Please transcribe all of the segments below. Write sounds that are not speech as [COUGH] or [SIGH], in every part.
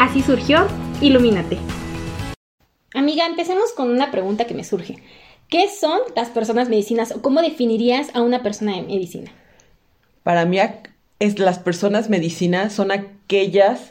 Así surgió Ilumínate. Amiga, empecemos con una pregunta que me surge. ¿Qué son las personas medicinas o cómo definirías a una persona de medicina? Para mí, es, las personas medicinas son aquellas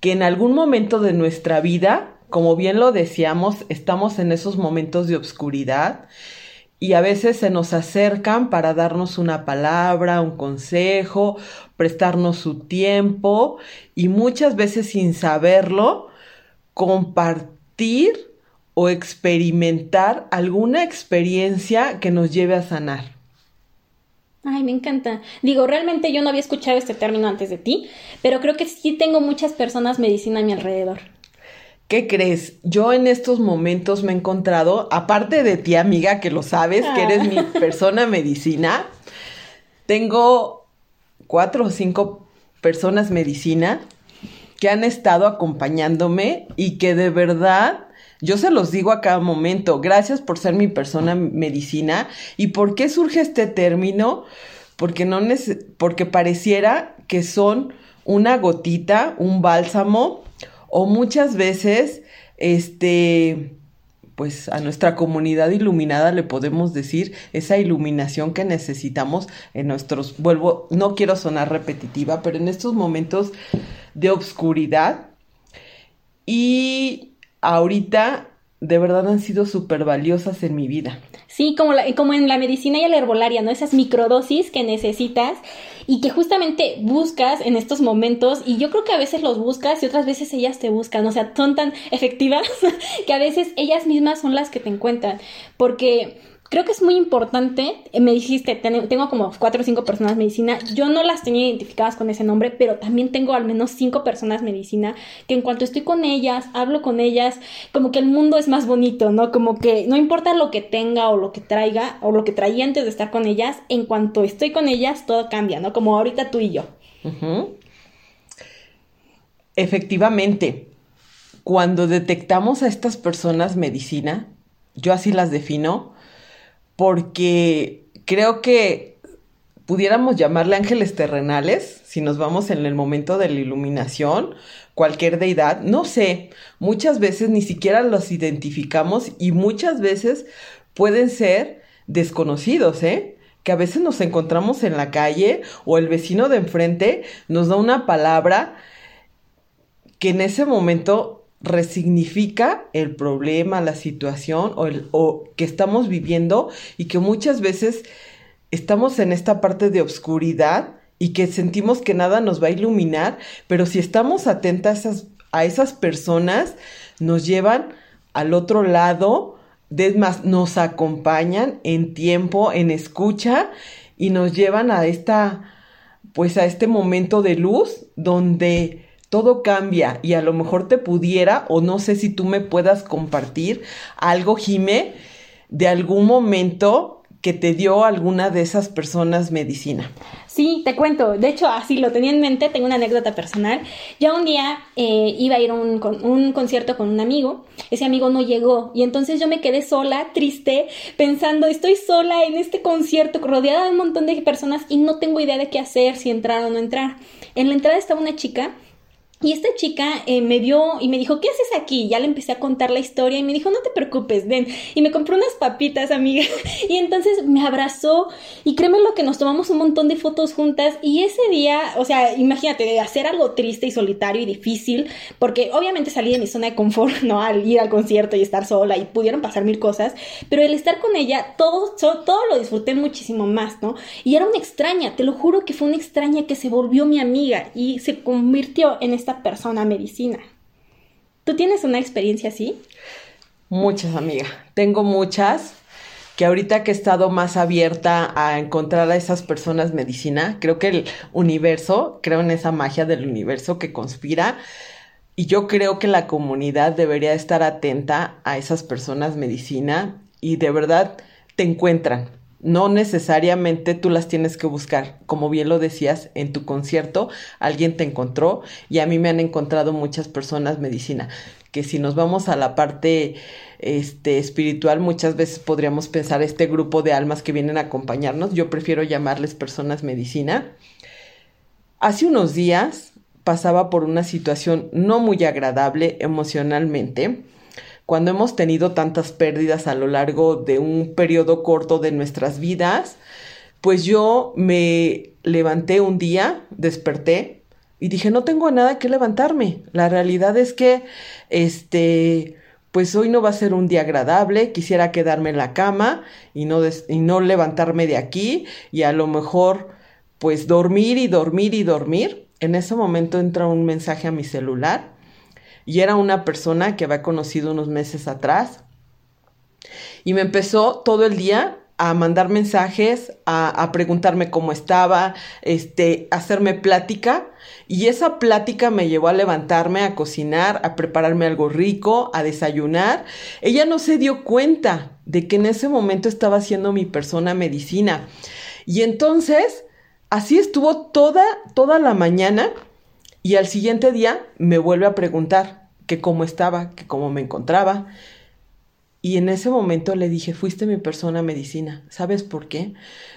que en algún momento de nuestra vida, como bien lo decíamos, estamos en esos momentos de obscuridad y a veces se nos acercan para darnos una palabra, un consejo, prestarnos su tiempo y muchas veces sin saberlo, compartir o experimentar alguna experiencia que nos lleve a sanar. Ay, me encanta. Digo, realmente yo no había escuchado este término antes de ti, pero creo que sí tengo muchas personas medicina a mi alrededor. ¿Qué crees? Yo en estos momentos me he encontrado, aparte de ti, amiga, que lo sabes, que eres mi ah. [LAUGHS] persona medicina, tengo cuatro o cinco personas medicina que han estado acompañándome y que de verdad yo se los digo a cada momento, gracias por ser mi persona medicina. ¿Y por qué surge este término? Porque, no porque pareciera que son una gotita, un bálsamo, o muchas veces, este, pues a nuestra comunidad iluminada le podemos decir esa iluminación que necesitamos en nuestros, vuelvo, no quiero sonar repetitiva, pero en estos momentos de obscuridad. Y ahorita de verdad han sido súper valiosas en mi vida. Sí, como, como en la medicina y la herbolaria, ¿no? Esas microdosis que necesitas y que justamente buscas en estos momentos y yo creo que a veces los buscas y otras veces ellas te buscan, o sea, son tan efectivas [LAUGHS] que a veces ellas mismas son las que te encuentran, porque creo que es muy importante, eh, me dijiste, tengo como cuatro o cinco personas medicina, yo no las tenía identificadas con ese nombre, pero también tengo al menos cinco personas medicina, que en cuanto estoy con ellas, hablo con ellas, como que el mundo es más bonito, ¿no? Como que no importa lo que tenga o lo que traiga o lo que traía antes de estar con ellas, en cuanto estoy con ellas, todo cambia, ¿no? Como ahorita tú y yo. Efectivamente, cuando detectamos a estas personas medicina, yo así las defino, porque creo que pudiéramos llamarle ángeles terrenales, si nos vamos en el momento de la iluminación, cualquier deidad, no sé, muchas veces ni siquiera los identificamos y muchas veces pueden ser desconocidos, ¿eh? Que a veces nos encontramos en la calle o el vecino de enfrente nos da una palabra que en ese momento resignifica el problema, la situación o, el, o que estamos viviendo y que muchas veces estamos en esta parte de obscuridad y que sentimos que nada nos va a iluminar, pero si estamos atentas a esas, personas, nos llevan al otro lado, es más, nos acompañan en tiempo, en escucha y nos llevan a esta, pues a este momento de luz donde todo cambia y a lo mejor te pudiera o no sé si tú me puedas compartir algo, Jime, de algún momento que te dio alguna de esas personas medicina. Sí, te cuento. De hecho, así lo tenía en mente. Tengo una anécdota personal. Ya un día eh, iba a ir a un, un, concierto con un amigo. Ese amigo no llegó. Y entonces yo me quedé sola, triste, pensando, estoy sola en este concierto, rodeada de un montón de personas y no tengo idea de qué hacer, si entrar o no entrar. En la entrada estaba una chica y esta chica eh, me vio y me dijo, ¿qué haces aquí? ya le empecé a contar la historia y me dijo, no te preocupes, ven. Y me compró unas papitas, amiga. [LAUGHS] Y entonces me abrazó y créeme lo que nos tomamos un montón de fotos juntas. Y ese día, o sea, imagínate, hacer algo triste y solitario y difícil, porque obviamente salí de mi zona de confort, [LAUGHS] ¿no? Al ir al concierto y estar sola y pudieron pasar mil cosas, pero el estar con ella, todo, todo lo disfruté muchísimo más, ¿no? Y era una extraña, te lo juro que fue una extraña que se volvió mi amiga y se convirtió en esta persona medicina. ¿Tú tienes una experiencia así? Muchas, amiga. Tengo muchas que ahorita que he estado más abierta a encontrar a esas personas medicina, creo que el universo, creo en esa magia del universo que conspira, y yo creo que la comunidad debería estar atenta a esas personas medicina y de verdad te encuentran. No necesariamente tú las tienes que buscar. Como bien lo decías, en tu concierto alguien te encontró y a mí me han encontrado muchas personas medicina. Que si nos vamos a la parte este, espiritual, muchas veces podríamos pensar este grupo de almas que vienen a acompañarnos. Yo prefiero llamarles personas medicina. Hace unos días pasaba por una situación no muy agradable emocionalmente cuando hemos tenido tantas pérdidas a lo largo de un periodo corto de nuestras vidas, pues yo me levanté un día, desperté y dije, no tengo nada que levantarme. La realidad es que, este, pues hoy no va a ser un día agradable, quisiera quedarme en la cama y no, y no levantarme de aquí y a lo mejor, pues dormir y dormir y dormir. En ese momento entra un mensaje a mi celular y era una persona que había conocido unos meses atrás. Y me empezó todo el día a mandar mensajes, a, preguntarme cómo estaba, este, a hacerme plática. Y esa plática me llevó a levantarme, a cocinar, a prepararme algo rico, a desayunar. Ella no se dio cuenta de que en ese momento estaba haciendo mi persona medicina. Y entonces, así estuvo toda, toda la mañana y al siguiente día me vuelve a preguntar que cómo estaba, que cómo me encontraba. Y en ese momento le dije, fuiste mi persona medicina. ¿Sabes por qué?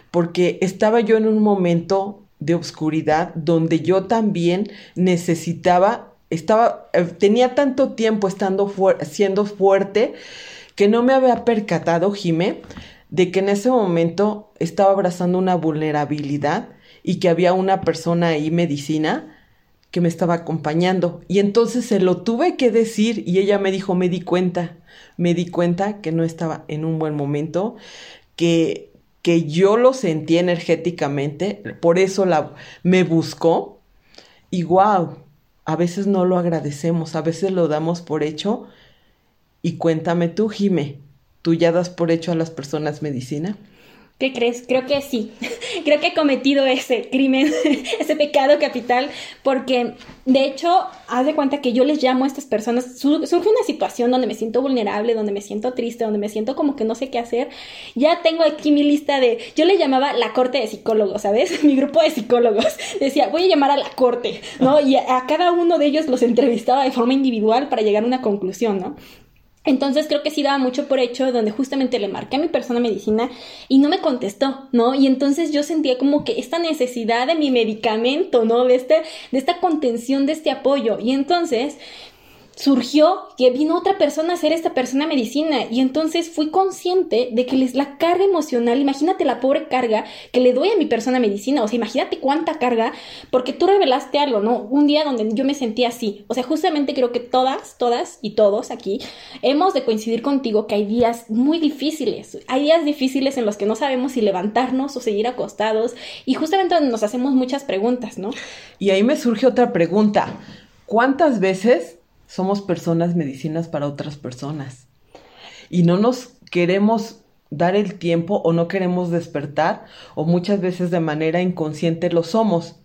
Porque estaba yo en un momento de oscuridad donde yo también necesitaba, estaba, eh, tenía tanto tiempo estando siendo fuerte que no me había percatado, Jimé, de que en ese momento estaba abrazando una vulnerabilidad y que había una persona ahí medicina que me estaba acompañando. Y entonces se lo tuve que decir y ella me dijo, me di cuenta, me di cuenta que no estaba en un buen momento, que, que yo lo sentí energéticamente, por eso la, me buscó. Y wow, a veces no lo agradecemos, a veces lo damos por hecho. Y cuéntame tú, Jime, ¿tú ya das por hecho a las personas medicina? ¿Qué crees? Creo que sí. [LAUGHS] Creo que he cometido ese crimen, [LAUGHS] ese pecado capital, porque de hecho, haz de cuenta que yo les llamo a estas personas, surge una situación donde me siento vulnerable, donde me siento triste, donde me siento como que no sé qué hacer. Ya tengo aquí mi lista de, yo le llamaba la corte de psicólogos, ¿sabes? [LAUGHS] Mi grupo de psicólogos. Decía, voy a llamar a la corte, ¿no? Y a, a cada uno de ellos los entrevistaba de forma individual para llegar a una conclusión, ¿no? Entonces creo que sí daba mucho por hecho donde justamente le marqué a mi persona medicina y no me contestó, ¿no? Y entonces yo sentía como que esta necesidad de mi medicamento, ¿no? De, este, de esta contención, de este apoyo. Y entonces surgió que vino otra persona a hacer esta persona medicina. Y entonces fui consciente de que les la carga emocional, imagínate la pobre carga que le doy a mi persona medicina, o sea, imagínate cuánta carga, porque tú revelaste algo, ¿no? Un día donde yo me sentía así, o sea, justamente creo que todas, todas y todos aquí hemos de coincidir contigo que hay días muy difíciles, hay días difíciles en los que no sabemos si levantarnos o seguir acostados. Y justamente nos hacemos muchas preguntas, ¿no? Y ahí me surge otra pregunta, ¿cuántas veces somos personas medicinas para otras personas. Y no nos queremos dar el tiempo o no queremos despertar o muchas veces de manera inconsciente lo somos.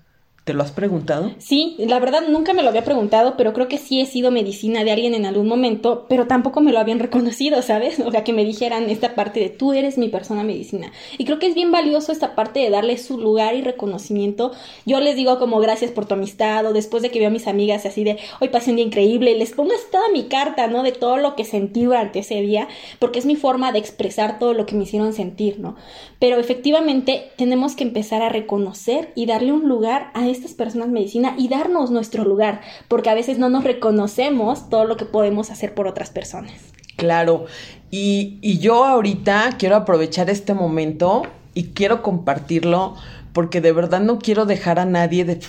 ¿Te lo has preguntado? Sí, la verdad nunca me lo había preguntado, pero creo que sí he sido medicina de alguien en algún momento, pero tampoco me lo habían [LAUGHS] reconocido, ¿sabes? O sea, que me dijeran esta parte de tú eres mi persona medicina. Y creo que es bien valioso esta parte de darle su lugar y reconocimiento. Yo les digo como gracias por tu amistad o después de que veo a mis amigas así de hoy pasé un día increíble, les pongo toda mi carta, ¿no? De todo lo que sentí durante ese día, porque es mi forma de expresar todo lo que me hicieron sentir, ¿no? Pero efectivamente tenemos que empezar a reconocer y darle un lugar a estas personas medicina y darnos nuestro lugar, porque a veces no nos reconocemos todo lo que podemos hacer por otras personas. Claro, y, y yo ahorita quiero aprovechar este momento y quiero compartirlo porque de verdad no quiero dejar a nadie de,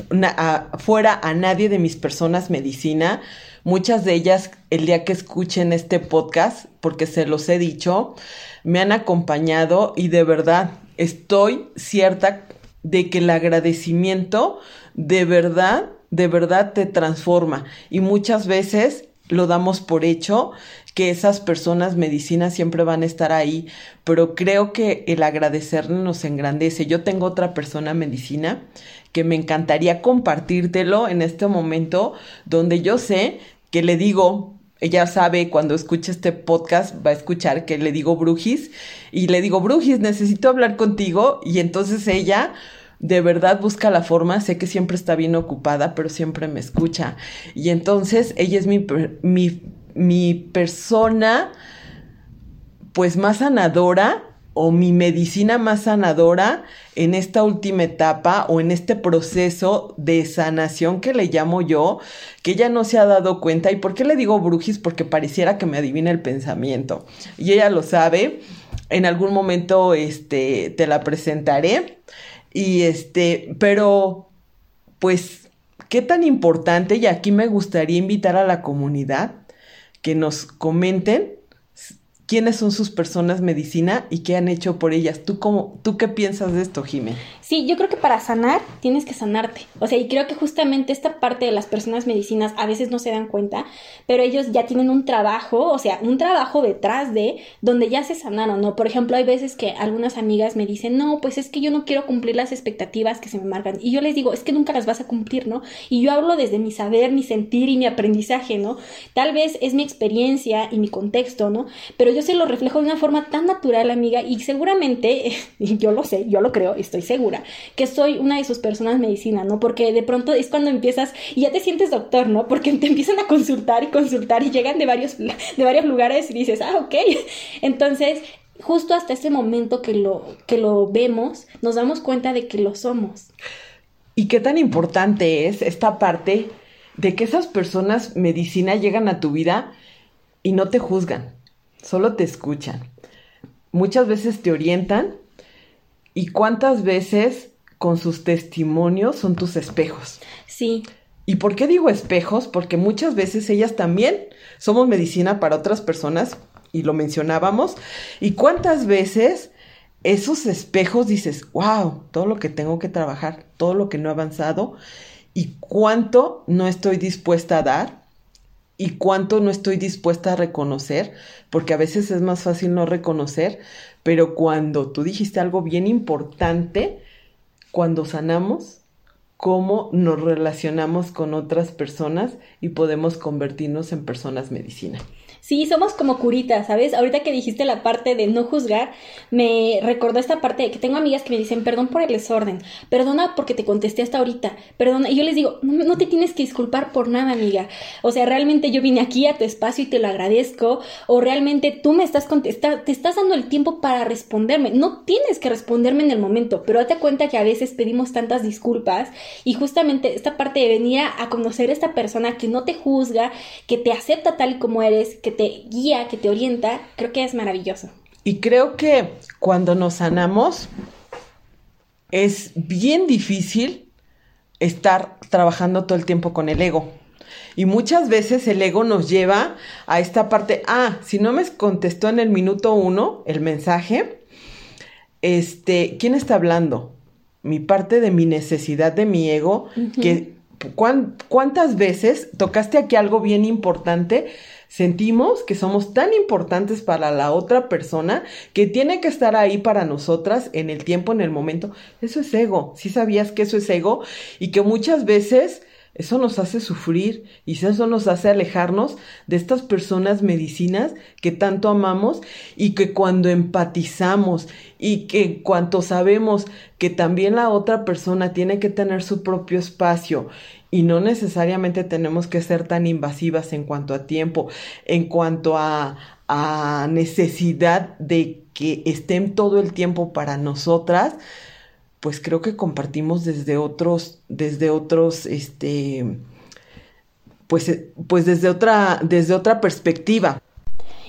fuera a nadie de mis personas medicina. Muchas de ellas el día que escuchen este podcast, porque se los he dicho, me han acompañado y de verdad estoy cierta de que el agradecimiento de verdad, de verdad te transforma. Y muchas veces lo damos por hecho que esas personas medicinas siempre van a estar ahí, pero creo que el agradecer nos engrandece. Yo tengo otra persona medicina que me encantaría compartírtelo en este momento donde yo sé que le digo, ella sabe cuando escucha este podcast, va a escuchar que le digo Brujis y le digo, Brujis, necesito hablar contigo y entonces ella de verdad busca la forma, sé que siempre está bien ocupada, pero siempre me escucha. Y entonces ella es mi, mi, mi persona pues más sanadora o mi medicina más sanadora en esta última etapa o en este proceso de sanación que le llamo yo, que ella no se ha dado cuenta. ¿Y por qué le digo brujis? Porque pareciera que me adivina el pensamiento. Y ella lo sabe. En algún momento este, te la presentaré. Y este, pero pues, ¿qué tan importante? Y aquí me gustaría invitar a la comunidad que nos comenten quiénes son sus personas medicina y qué han hecho por ellas. ¿Tú, cómo, ¿tú qué piensas de esto, Jimé? Sí, yo creo que para sanar tienes que sanarte. O sea, y creo que justamente esta parte de las personas medicinas a veces no se dan cuenta, pero ellos ya tienen un trabajo, o sea, un trabajo detrás de donde ya se sanaron, ¿no? Por ejemplo, hay veces que algunas amigas me dicen, no, pues es que yo no quiero cumplir las expectativas que se me marcan. Y yo les digo, es que nunca las vas a cumplir, ¿no? Y yo hablo desde mi saber, mi sentir y mi aprendizaje, ¿no? Tal vez es mi experiencia y mi contexto, ¿no? Pero yo se lo reflejo de una forma tan natural, amiga, y seguramente, [LAUGHS] yo lo sé, yo lo creo, estoy segura, que soy una de sus personas medicina, ¿no? Porque de pronto es cuando empiezas y ya te sientes doctor, ¿no? Porque te empiezan a consultar y consultar y llegan de varios, de varios lugares y dices, ah, ok. Entonces, justo hasta ese momento que lo, que lo vemos, nos damos cuenta de que lo somos. ¿Y qué tan importante es esta parte de que esas personas medicina llegan a tu vida y no te juzgan? solo te escuchan. Muchas veces te orientan y cuántas veces con sus testimonios son tus espejos. Sí. ¿Y por qué digo espejos? Porque muchas veces ellas también somos medicina para otras personas y lo mencionábamos. ¿Y cuántas veces esos espejos dices, wow, todo lo que tengo que trabajar, todo lo que no he avanzado y cuánto no estoy dispuesta a dar y cuánto no estoy dispuesta a reconocer, porque a veces es más fácil no reconocer, pero cuando tú dijiste algo bien importante, cuando sanamos, cómo nos relacionamos con otras personas y podemos convertirnos en personas medicina. Sí, somos como curitas, ¿sabes? Ahorita que dijiste la parte de no juzgar, me recordó esta parte de que tengo amigas que me dicen, perdón por el desorden, perdona porque te contesté hasta ahorita, perdona. Y yo les digo, no, te tienes que disculpar por nada, amiga. O sea, realmente yo vine aquí a tu espacio y te lo agradezco, o realmente tú me estás contestando, te estás dando el tiempo para responderme. No tienes que responderme en el momento, pero date cuenta que a veces pedimos tantas disculpas y justamente esta parte de venir a conocer a esta persona que no te juzga, que te acepta tal y como eres, que te guía, que te orienta, creo que es maravilloso. Y creo que cuando nos sanamos es bien difícil estar trabajando todo el tiempo con el ego. Y muchas veces el ego nos lleva a esta parte, ah, si no me contestó en el minuto uno el mensaje, este, ¿quién está hablando? Mi parte de mi necesidad de mi ego, que ¿cuántas veces tocaste aquí algo bien importante? Sentimos que somos tan importantes para la otra persona que tiene que estar ahí para nosotras en el tiempo, en el momento. Eso es ego. Si sabías que eso es ego y que muchas veces eso nos hace sufrir y eso nos hace alejarnos de estas personas medicinas que tanto amamos y que cuando empatizamos y que cuanto sabemos que también la otra persona tiene que tener su propio espacio y no necesariamente tenemos que ser tan invasivas en cuanto a tiempo, en cuanto a, a necesidad de que estén todo el tiempo para nosotras, pues creo que compartimos desde otros, desde otros, este, pues, eh, pues desde otra, desde otra perspectiva.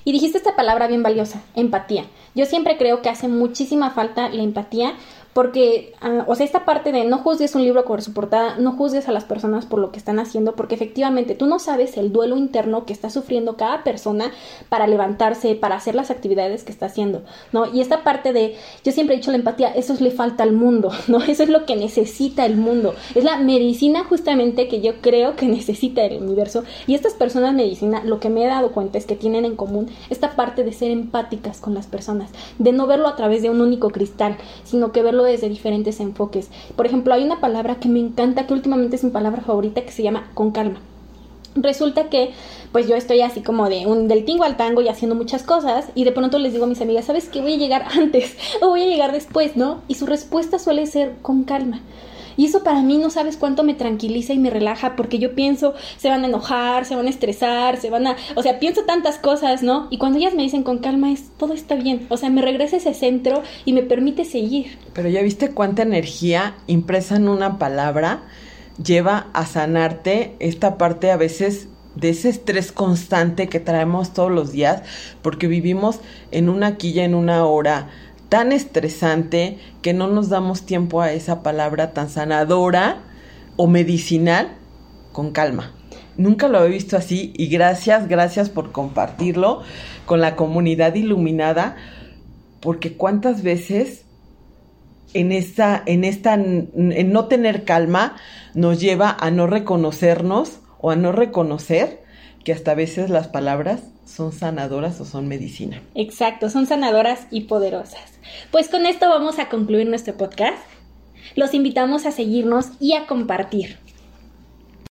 Y dijiste esta palabra bien valiosa, empatía. Yo siempre creo que hace muchísima falta la empatía porque, ah, o sea, esta parte de no juzgues un libro por su portada, no juzgues a las personas por lo que están haciendo, porque efectivamente tú no sabes el duelo interno que está sufriendo cada persona para levantarse, para hacer las actividades que está haciendo, ¿no? Y esta parte de, yo siempre he dicho la empatía, eso le falta al mundo, [LAUGHS] ¿no? Eso es lo que necesita el mundo. Es la medicina justamente que yo creo que [LAUGHS] necesita el universo. Y estas personas medicina, lo que me he dado cuenta es que tienen en común esta parte de ser empáticas con las personas, de no verlo a través de un único cristal, sino que verlo desde diferentes enfoques. Por ejemplo, hay una palabra que me encanta, que últimamente es mi palabra favorita, que se llama con calma. Resulta que pues yo estoy así como de un del tingo al tango y haciendo muchas cosas y de pronto les digo a mis amigas, ¿sabes qué? Voy a llegar [LAUGHS] antes o voy a llegar después, ¿no? Y su respuesta suele ser con calma. Y eso para mí no sabes cuánto me tranquiliza y me relaja porque yo pienso, se van a enojar, se van a estresar, se van a, o sea, pienso tantas cosas, ¿no? Y cuando ellas me dicen con calma es, todo está bien, o sea, me regresa ese centro y me permite seguir. Pero ya viste cuánta energía impresa en una palabra lleva a sanarte esta parte a veces de ese estrés constante que traemos todos los días, porque vivimos en una quilla, en una hora tan estresante que no nos damos tiempo a esa palabra tan sanadora o medicinal con calma. Nunca lo he visto así y gracias, gracias por compartirlo con la comunidad iluminada, porque cuántas veces en esta, en esta, en no tener calma nos lleva a no reconocernos o a no reconocer que hasta a veces las palabras son sanadoras o son medicina. Exacto, son sanadoras y poderosas. Pues con esto vamos a concluir nuestro podcast. Los invitamos a seguirnos y a compartir.